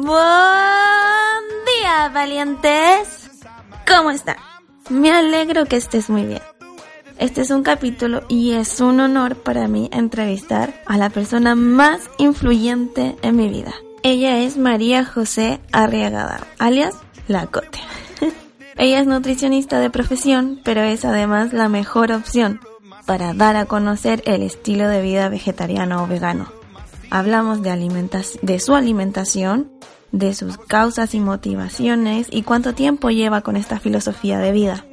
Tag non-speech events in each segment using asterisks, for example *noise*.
Buen día, valientes. ¿Cómo están? Me alegro que estés muy bien. Este es un capítulo y es un honor para mí entrevistar a la persona más influyente en mi vida. Ella es María José Arriagada, alias La Cote. *laughs* Ella es nutricionista de profesión, pero es además la mejor opción para dar a conocer el estilo de vida vegetariano o vegano. Hablamos de, de su alimentación, de sus causas y motivaciones y cuánto tiempo lleva con esta filosofía de vida.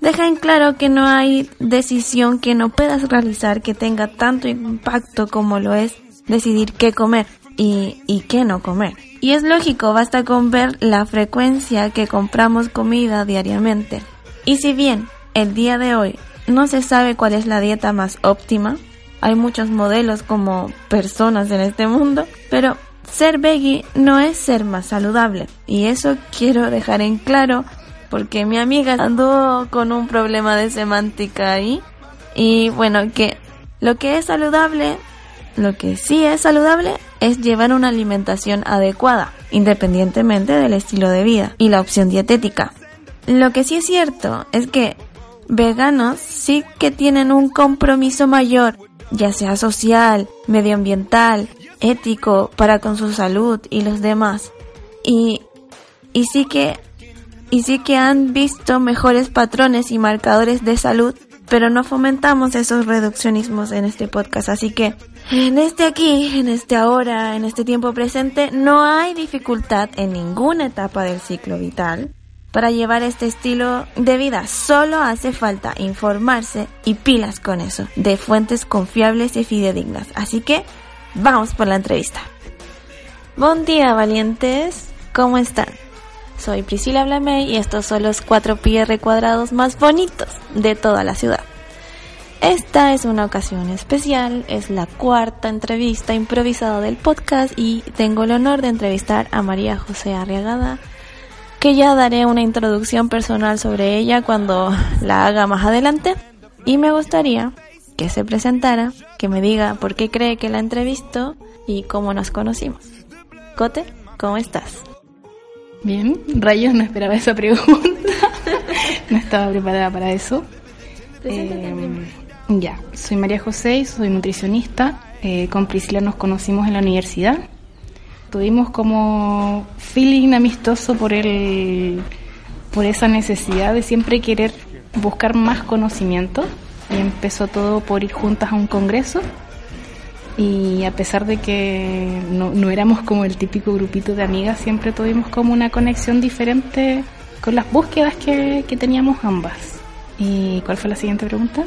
Deja en claro que no hay decisión que no puedas realizar que tenga tanto impacto como lo es decidir qué comer y, y qué no comer. Y es lógico, basta con ver la frecuencia que compramos comida diariamente. Y si bien el día de hoy no se sabe cuál es la dieta más óptima, hay muchos modelos como personas en este mundo, pero ser veggie no es ser más saludable. Y eso quiero dejar en claro porque mi amiga andó con un problema de semántica ahí. Y bueno, que lo que es saludable, lo que sí es saludable es llevar una alimentación adecuada, independientemente del estilo de vida y la opción dietética. Lo que sí es cierto es que veganos sí que tienen un compromiso mayor, ya sea social, medioambiental, ético, para con su salud y los demás. Y, y sí que, y sí que han visto mejores patrones y marcadores de salud, pero no fomentamos esos reduccionismos en este podcast, así que en este aquí, en este ahora, en este tiempo presente, no hay dificultad en ninguna etapa del ciclo vital para llevar este estilo de vida. Solo hace falta informarse y pilas con eso, de fuentes confiables y fidedignas. Así que vamos por la entrevista. Buen día, valientes. ¿Cómo están? Soy Priscila Blamey y estos son los 4 PR cuadrados más bonitos de toda la ciudad. Esta es una ocasión especial, es la cuarta entrevista improvisada del podcast y tengo el honor de entrevistar a María José Arriagada, que ya daré una introducción personal sobre ella cuando la haga más adelante. Y me gustaría que se presentara, que me diga por qué cree que la entrevisto y cómo nos conocimos. Cote, ¿cómo estás? Bien, rayos, no esperaba esa pregunta. *laughs* no estaba preparada para eso. Ya, soy María José y soy nutricionista. Eh, con Priscila nos conocimos en la universidad. Tuvimos como feeling amistoso por el, por esa necesidad de siempre querer buscar más conocimiento. Y empezó todo por ir juntas a un congreso. Y a pesar de que no, no éramos como el típico grupito de amigas, siempre tuvimos como una conexión diferente con las búsquedas que, que teníamos ambas. ¿Y cuál fue la siguiente pregunta?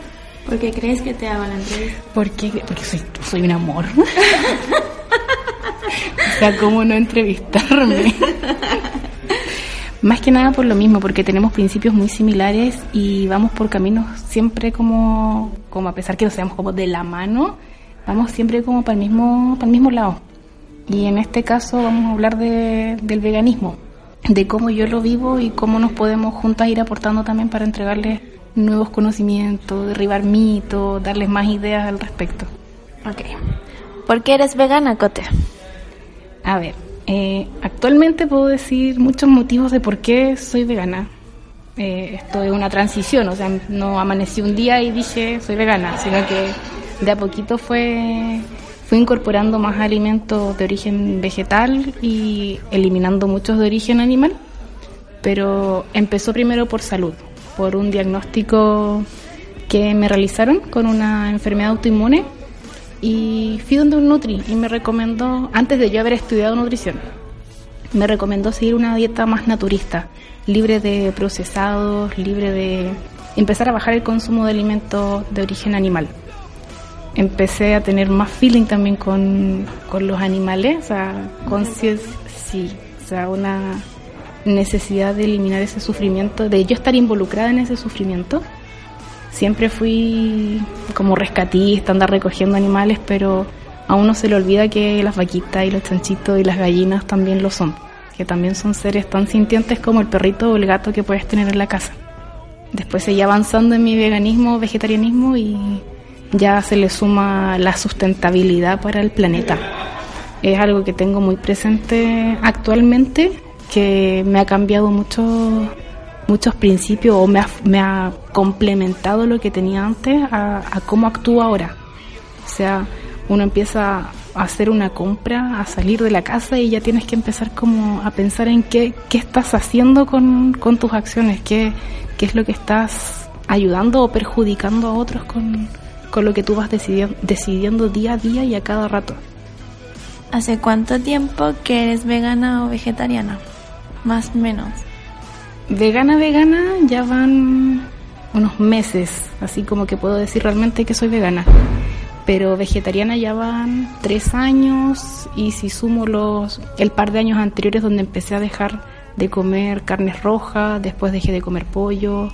¿Por qué crees que te hago la entrevista? Porque, porque soy, soy un amor. *laughs* sea, ¿cómo no entrevistarme? Más que nada por lo mismo, porque tenemos principios muy similares y vamos por caminos siempre como, como a pesar que no seamos como de la mano, vamos siempre como para el mismo, para el mismo lado. Y en este caso vamos a hablar de, del veganismo, de cómo yo lo vivo y cómo nos podemos juntas ir aportando también para entregarles nuevos conocimientos, derribar mitos, darles más ideas al respecto. Ok. ¿Por qué eres vegana, Cote? A ver, eh, actualmente puedo decir muchos motivos de por qué soy vegana. Eh, esto es una transición, o sea, no amanecí un día y dije soy vegana, sino que de a poquito fue fui incorporando más alimentos de origen vegetal y eliminando muchos de origen animal, pero empezó primero por salud por un diagnóstico que me realizaron con una enfermedad autoinmune y fui donde un Nutri y me recomendó, antes de yo haber estudiado nutrición, me recomendó seguir una dieta más naturista, libre de procesados, libre de empezar a bajar el consumo de alimentos de origen animal. Empecé a tener más feeling también con, con los animales, o sea, conciencia, sí, o sea, una necesidad de eliminar ese sufrimiento, de yo estar involucrada en ese sufrimiento. Siempre fui como rescatista, andar recogiendo animales, pero a uno se le olvida que las vaquitas y los chanchitos y las gallinas también lo son, que también son seres tan sintientes como el perrito o el gato que puedes tener en la casa. Después seguí avanzando en mi veganismo, vegetarianismo y ya se le suma la sustentabilidad para el planeta. es algo que tengo muy presente actualmente, que me ha cambiado mucho, muchos principios o me ha, me ha complementado lo que tenía antes a, a cómo actúo ahora. O sea, uno empieza a hacer una compra, a salir de la casa y ya tienes que empezar como a pensar en qué, qué estás haciendo con, tus acciones, qué, qué es lo que estás ayudando o perjudicando a otros con, con lo que tú vas decidiendo, decidiendo día a día y a cada rato. ¿Hace cuánto tiempo que eres vegana o vegetariana? Más o menos. Vegana, vegana, ya van unos meses, así como que puedo decir realmente que soy vegana. Pero vegetariana ya van tres años y si sumo los el par de años anteriores donde empecé a dejar de comer carnes rojas, después dejé de comer pollo.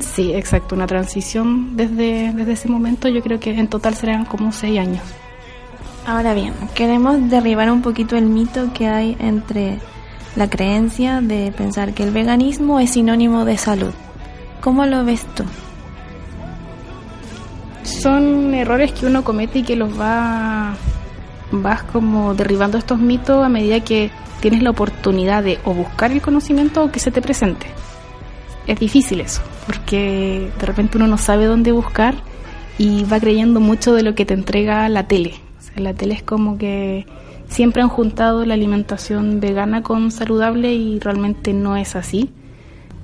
Sí, exacto, una transición desde, desde ese momento yo creo que en total serán como seis años. Ahora bien, queremos derribar un poquito el mito que hay entre la creencia de pensar que el veganismo es sinónimo de salud. ¿Cómo lo ves tú? Son errores que uno comete y que los va vas como derribando estos mitos a medida que tienes la oportunidad de o buscar el conocimiento o que se te presente. Es difícil eso, porque de repente uno no sabe dónde buscar y va creyendo mucho de lo que te entrega la tele. La tele es como que siempre han juntado la alimentación vegana con saludable y realmente no es así.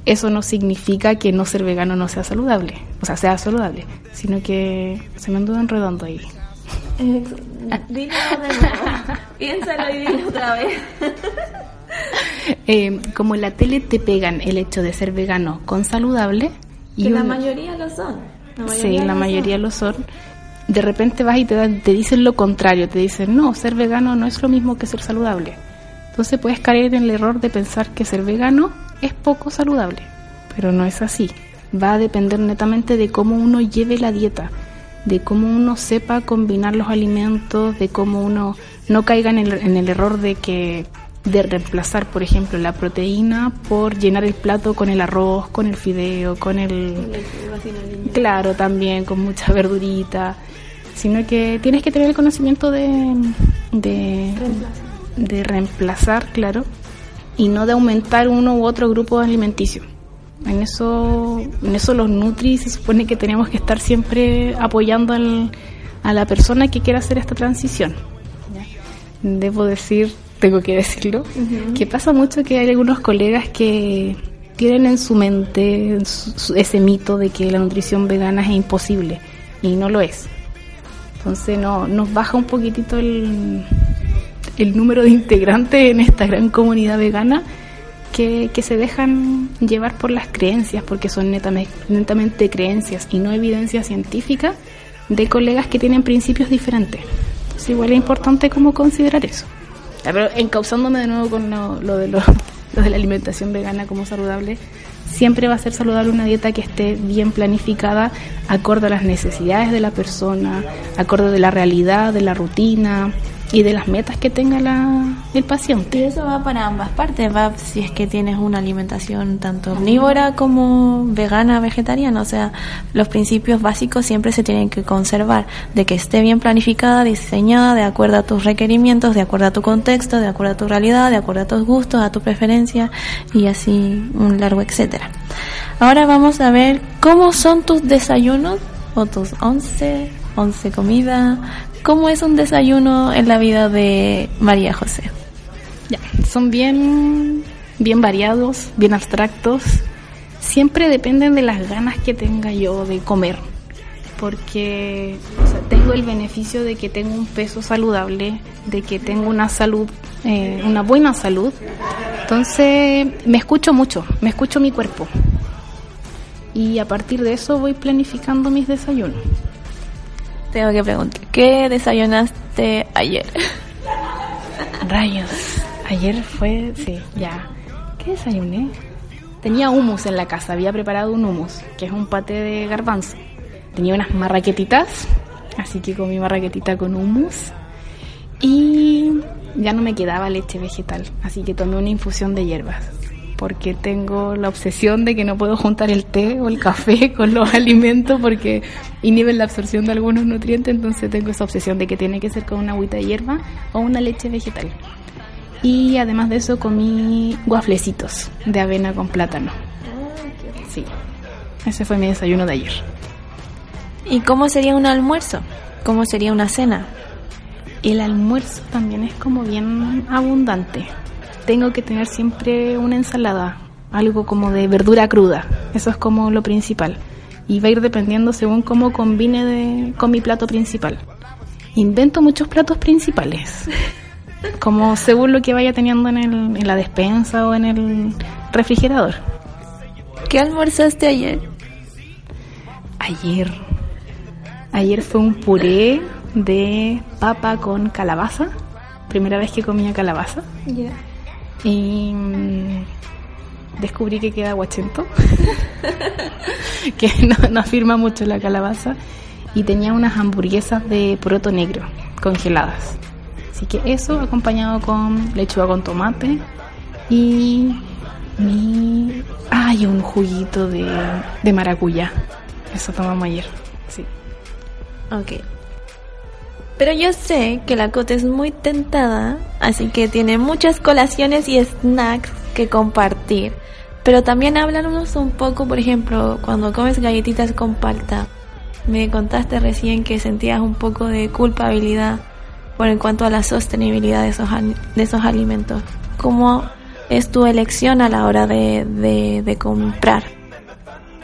Eso no significa que no ser vegano no sea saludable, o sea, sea saludable, sino que se me anduvo enredando ahí. Eh, dilo de nuevo. Piénsalo y dilo otra vez. *laughs* Eh, como en la tele te pegan el hecho de ser vegano con saludable. Y que la mayoría lo son. La sí, la mayoría lo son. De repente vas y te, te dicen lo contrario, te dicen, no, ser vegano no es lo mismo que ser saludable. Entonces puedes caer en el error de pensar que ser vegano es poco saludable, pero no es así. Va a depender netamente de cómo uno lleve la dieta, de cómo uno sepa combinar los alimentos, de cómo uno no caiga en el, en el error de que de reemplazar, por ejemplo, la proteína por llenar el plato con el arroz, con el fideo, con el... Claro, también con mucha verdurita, sino que tienes que tener el conocimiento de... de, de reemplazar, claro, y no de aumentar uno u otro grupo alimenticio. En eso, en eso los Nutri se supone que tenemos que estar siempre apoyando al, a la persona que quiera hacer esta transición. Debo decir, tengo que decirlo, que pasa mucho que hay algunos colegas que tienen en su mente ese mito de que la nutrición vegana es imposible y no lo es. Entonces no, nos baja un poquitito el, el número de integrantes en esta gran comunidad vegana que, que se dejan llevar por las creencias, porque son netamente, netamente creencias y no evidencia científica de colegas que tienen principios diferentes. Entonces igual es importante como considerar eso. Pero encauzándome de nuevo con lo, lo de, lo, *laughs* lo de la alimentación vegana como saludable, siempre va a ser saludable una dieta que esté bien planificada, acorde a las necesidades de la persona, acorde de la realidad, de la rutina, y de las metas que tenga la, el paciente. Y eso va para ambas partes, va si es que tienes una alimentación tanto omnívora como vegana, vegetariana, o sea, los principios básicos siempre se tienen que conservar, de que esté bien planificada, diseñada, de acuerdo a tus requerimientos, de acuerdo a tu contexto, de acuerdo a tu realidad, de acuerdo a tus gustos, a tu preferencia y así un largo etcétera. Ahora vamos a ver cómo son tus desayunos o tus once, once comidas, ¿Cómo es un desayuno en la vida de María José? Son bien, bien variados, bien abstractos. Siempre dependen de las ganas que tenga yo de comer. Porque tengo el beneficio de que tengo un peso saludable, de que tengo una salud, eh, una buena salud. Entonces me escucho mucho, me escucho mi cuerpo. Y a partir de eso voy planificando mis desayunos. Tengo que preguntar, ¿qué desayunaste ayer? *laughs* Rayos, ayer fue, sí, ya. ¿Qué desayuné? Tenía hummus en la casa, había preparado un hummus, que es un pate de garbanzo. Tenía unas marraquetitas, así que comí marraquetita con hummus. Y ya no me quedaba leche vegetal, así que tomé una infusión de hierbas. Porque tengo la obsesión de que no puedo juntar el té o el café *laughs* con los alimentos porque inhiben la absorción de algunos nutrientes, entonces tengo esa obsesión de que tiene que ser con una agüita de hierba o una leche vegetal. Y además de eso comí guaflecitos de avena con plátano. Sí, ese fue mi desayuno de ayer. ¿Y cómo sería un almuerzo? ¿Cómo sería una cena? El almuerzo también es como bien abundante. Tengo que tener siempre una ensalada, algo como de verdura cruda. Eso es como lo principal. Y va a ir dependiendo según cómo combine con mi plato principal. Invento muchos platos principales. *laughs* Como según lo que vaya teniendo en, en la despensa o en el refrigerador. ¿Qué almorzaste ayer? Ayer. Ayer fue un puré de papa con calabaza. Primera vez que comía calabaza. Y mm, descubrí que queda guachento. *laughs* que no, no afirma mucho la calabaza. Y tenía unas hamburguesas de poroto negro congeladas. Así que eso acompañado con lechuga con tomate y mi... Ay, un juguito de, de maracuyá. Eso tomamos ayer, sí. Ok. Pero yo sé que la Cote es muy tentada, así que tiene muchas colaciones y snacks que compartir. Pero también háblanos un poco, por ejemplo, cuando comes galletitas con palta. Me contaste recién que sentías un poco de culpabilidad por en cuanto a la sostenibilidad de esos, de esos alimentos. ¿Cómo es tu elección a la hora de, de, de comprar?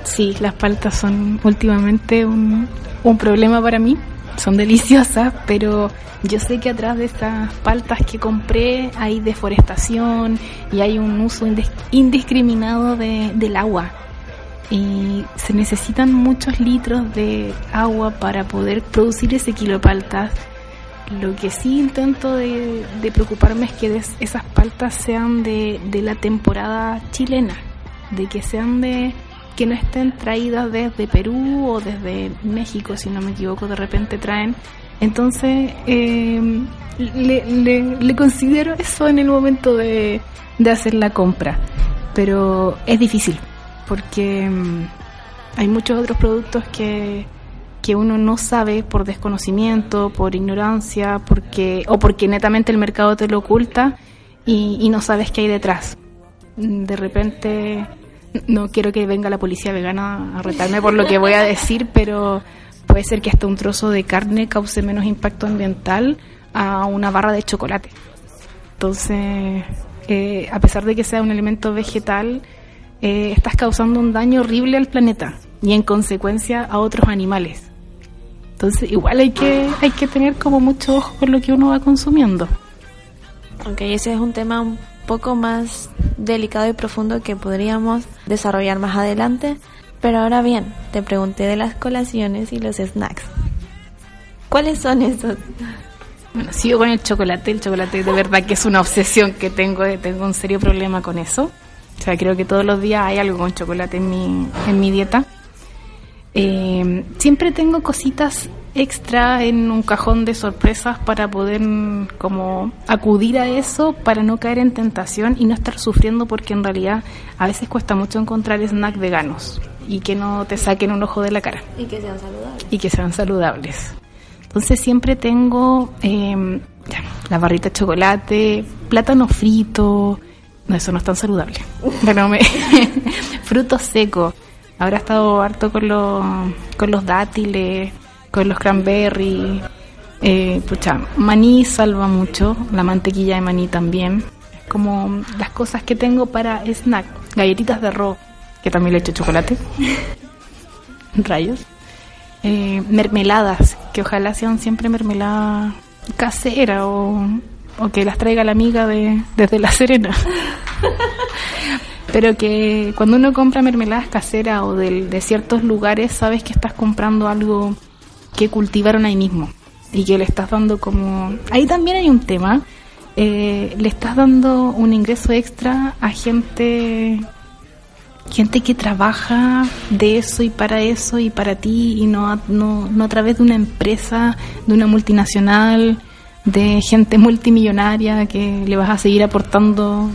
Sí, las paltas son últimamente un, un problema para mí. Son deliciosas, pero yo sé que atrás de estas paltas que compré hay deforestación y hay un uso indiscriminado de, del agua. Y se necesitan muchos litros de agua para poder producir ese kilo de paltas lo que sí intento de, preocuparme es que esas paltas sean de, de, la temporada chilena, de que sean de que no estén traídas desde Perú o desde México, si no me equivoco, de repente traen. Entonces, eh, le, le, considero eso en el momento de, de hacer la compra, pero es difícil porque mm, hay muchos otros productos que que uno no sabe por desconocimiento, por ignorancia, porque o porque netamente el mercado te lo oculta y, no sabes qué hay detrás. De repente, no quiero que venga la policía vegana a retarme por lo que voy a decir, pero puede ser que hasta un trozo de carne cause menos impacto ambiental a una barra de chocolate. Entonces, eh, a pesar de que sea un elemento vegetal, eh, estás causando un daño horrible al planeta y en consecuencia a otros animales. Entonces, igual hay que, hay que tener como mucho ojo con lo que uno va consumiendo. Ok, ese es un tema poco más delicado y profundo que podríamos desarrollar más adelante. Pero ahora bien, te pregunté de las colaciones y los snacks. ¿Cuáles son esos? Bueno, sigo con el chocolate. El chocolate de verdad que es una obsesión que tengo. Tengo un serio problema con eso. O sea, creo que todos los días hay algo con chocolate en mi, en mi dieta. Eh, siempre tengo cositas extra en un cajón de sorpresas para poder como acudir a eso para no caer en tentación y no estar sufriendo porque en realidad a veces cuesta mucho encontrar snacks veganos y que no te saquen un ojo de la cara. Y que sean saludables. Y que sean saludables. Entonces siempre tengo eh, la barrita de chocolate, plátano frito, no, eso no es tan saludable, *laughs* pero me, *laughs* frutos secos Ahora he estado harto con, los con los dátiles, con los cranberries. Eh, pucha, maní salva mucho, la mantequilla de maní también. Como las cosas que tengo para snack. Galletitas de arroz, que también le echo chocolate. *laughs* Rayos. Eh, mermeladas, que ojalá sean siempre mermelada casera o, o que las traiga la amiga de, desde La Serena. *laughs* pero que cuando uno compra mermeladas caseras o de, ciertos lugares, sabes que estás comprando algo que cultivaron ahí mismo y que le estás dando como... Ahí también hay un tema, eh, le estás dando un ingreso extra a gente gente que trabaja de eso y para eso y para ti y no, no, no a través de una empresa, de una multinacional, de gente multimillonaria que le vas a seguir aportando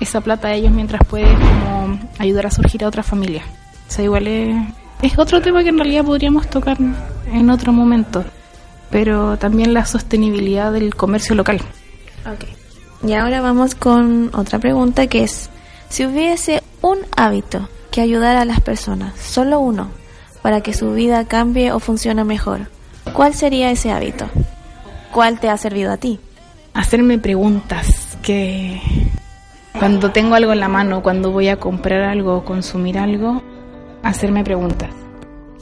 esa plata a ellos mientras puedes como ayudar a surgir a otra familia. O sea, igual es, es otro tema que en realidad podríamos tocar en otro momento, pero también la sostenibilidad del comercio local. Okay. Y ahora vamos con otra pregunta que es, si hubiese un hábito que ayudara a las personas, solo uno, para que su vida cambie o funcione mejor, ¿cuál sería ese hábito? ¿Cuál te ha servido a ti? Hacerme preguntas que cuando tengo algo en la mano, cuando voy a comprar algo o consumir algo, hacerme preguntas.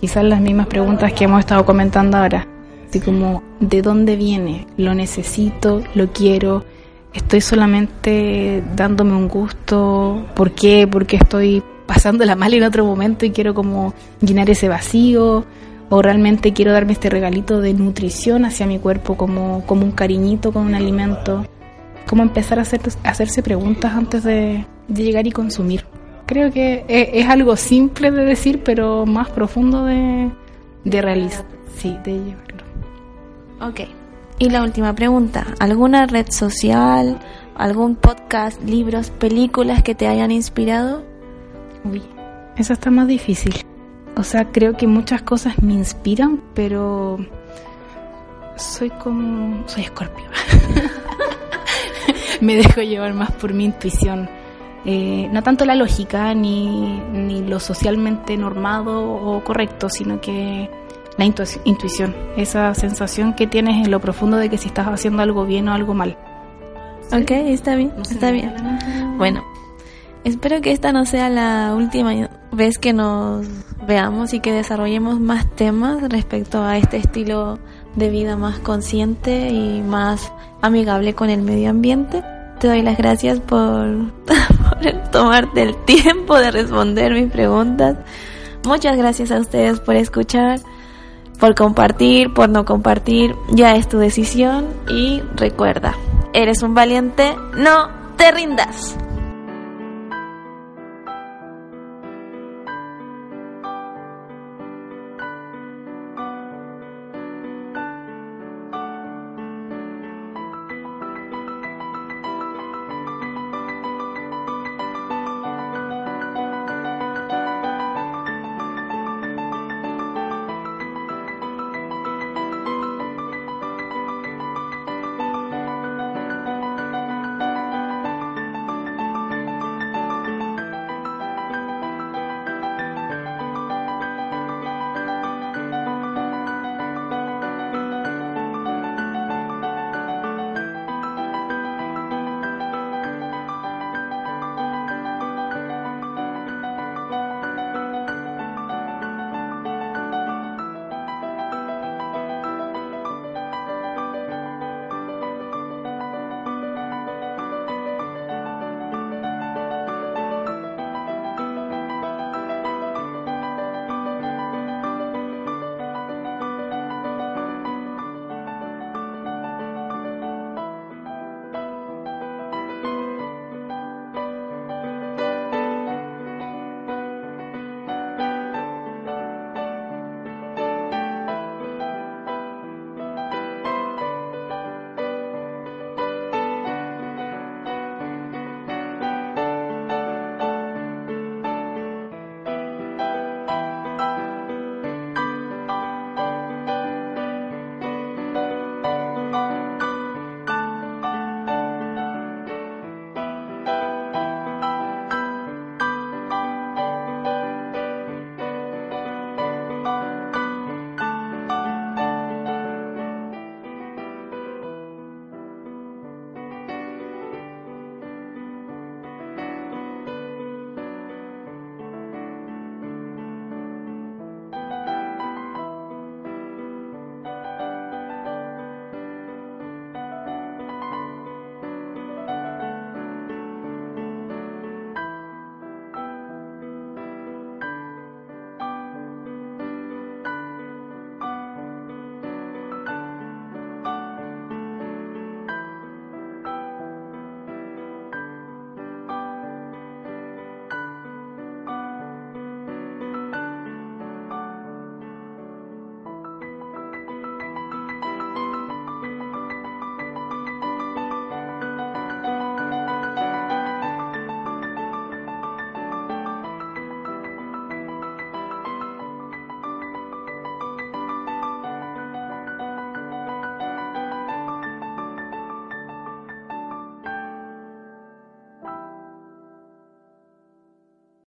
Quizás las mismas preguntas que hemos estado comentando ahora. Así como, ¿de dónde viene? ¿Lo necesito? ¿Lo quiero? ¿Estoy solamente dándome un gusto? ¿Por qué? Porque estoy pasándola mal en otro momento y quiero como llenar ese vacío? ¿O realmente quiero darme este regalito de nutrición hacia mi cuerpo como, como un cariñito con un alimento? como empezar a, hacer, hacerse preguntas antes de, llegar y consumir. Creo que es, algo simple de decir, pero más profundo de, de realizar. Sí, de llevarlo. Ok. Y la última pregunta, ¿alguna red social, algún podcast, libros, películas que te hayan inspirado? Uy, eso está más difícil. O sea, creo que muchas cosas me inspiran, pero soy como... soy escorpio. *laughs* me dejo llevar más por mi intuición. Eh, no tanto la lógica ni, ni, lo socialmente normado o correcto, sino que la intuición, esa sensación que tienes en lo profundo de que si estás haciendo algo bien o algo mal. Ok, está bien, está bien. Bueno, espero que esta no sea la última vez que nos veamos y que desarrollemos más temas respecto a este estilo de vida más consciente y más amigable con el medio ambiente. Te doy las gracias *laughs* tomarte el tiempo de responder mis preguntas. Muchas gracias a ustedes por escuchar, por compartir, por no compartir. Ya es tu decisión y recuerda, eres un valiente, no te rindas.